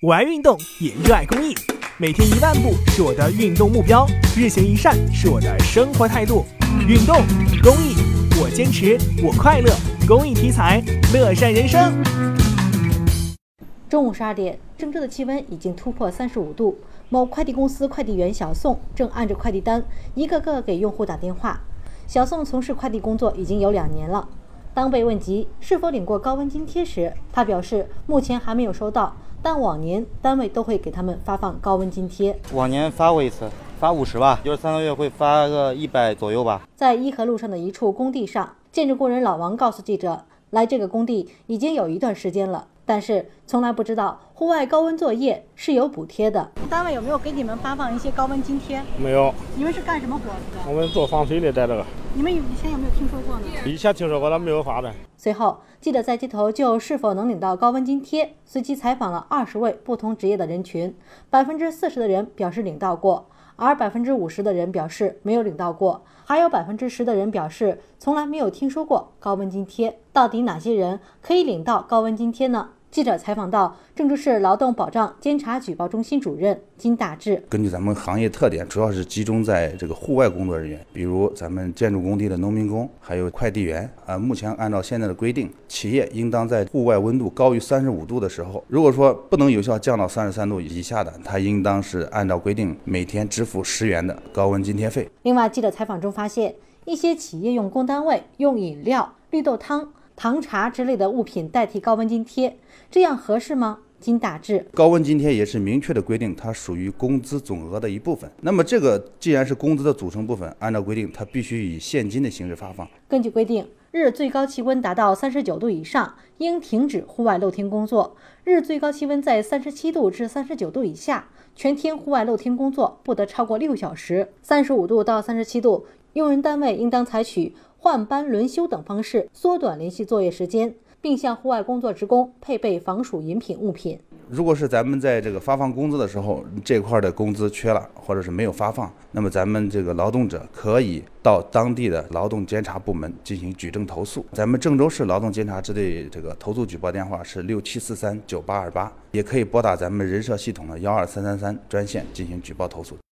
我爱运动，也热爱公益。每天一万步是我的运动目标，日行一善是我的生活态度。运动公益，我坚持，我快乐。公益题材，乐善人生。中午十二点，郑州的气温已经突破三十五度。某快递公司快递员小宋正按着快递单，一个个给用户打电话。小宋从事快递工作已经有两年了。当被问及是否领过高温津贴时，他表示目前还没有收到。但往年单位都会给他们发放高温津贴，往年发过一次，发五十吧，就是三个月会发个一百左右吧。在伊河路上的一处工地上，建筑工人老王告诉记者，来这个工地已经有一段时间了。但是从来不知道户外高温作业是有补贴的。单位有没有给你们发放一些高温津贴？没有。你们是干什么活的？我们做防水的，在这个。你们以前有没有听说过呢？以前听说过，但没有发的。随后，记者在街头就是否能领到高温津贴，随机采访了二十位不同职业的人群，百分之四十的人表示领到过。而百分之五十的人表示没有领到过，还有百分之十的人表示从来没有听说过高温津贴。到底哪些人可以领到高温津贴呢？记者采访到郑州市劳动保障监察举报中心主任金大志。根据咱们行业特点，主要是集中在这个户外工作人员，比如咱们建筑工地的农民工，还有快递员。啊，目前按照现在的规定，企业应当在户外温度高于三十五度的时候，如果说不能有效降到三十三度以下的，他应当是按照规定每天支付十元的高温津贴费。另外，记者采访中发现，一些企业用工单位用饮料、绿豆汤。糖茶之类的物品代替高温津贴，这样合适吗？金大志，高温津贴也是明确的规定，它属于工资总额的一部分。那么这个既然是工资的组成部分，按照规定，它必须以现金的形式发放。根据规定，日最高气温达到三十九度以上，应停止户外露天工作；日最高气温在三十七度至三十九度以下，全天户外露天工作不得超过六小时。三十五度到三十七度，用人单位应当采取。换班轮休等方式缩短连续作业时间，并向户外工作职工配备防暑饮品物品。如果是咱们在这个发放工资的时候，这块的工资缺了，或者是没有发放，那么咱们这个劳动者可以到当地的劳动监察部门进行举证投诉。咱们郑州市劳动监察支队这个投诉举报电话是六七四三九八二八，也可以拨打咱们人社系统的幺二三三三专线进行举报投诉。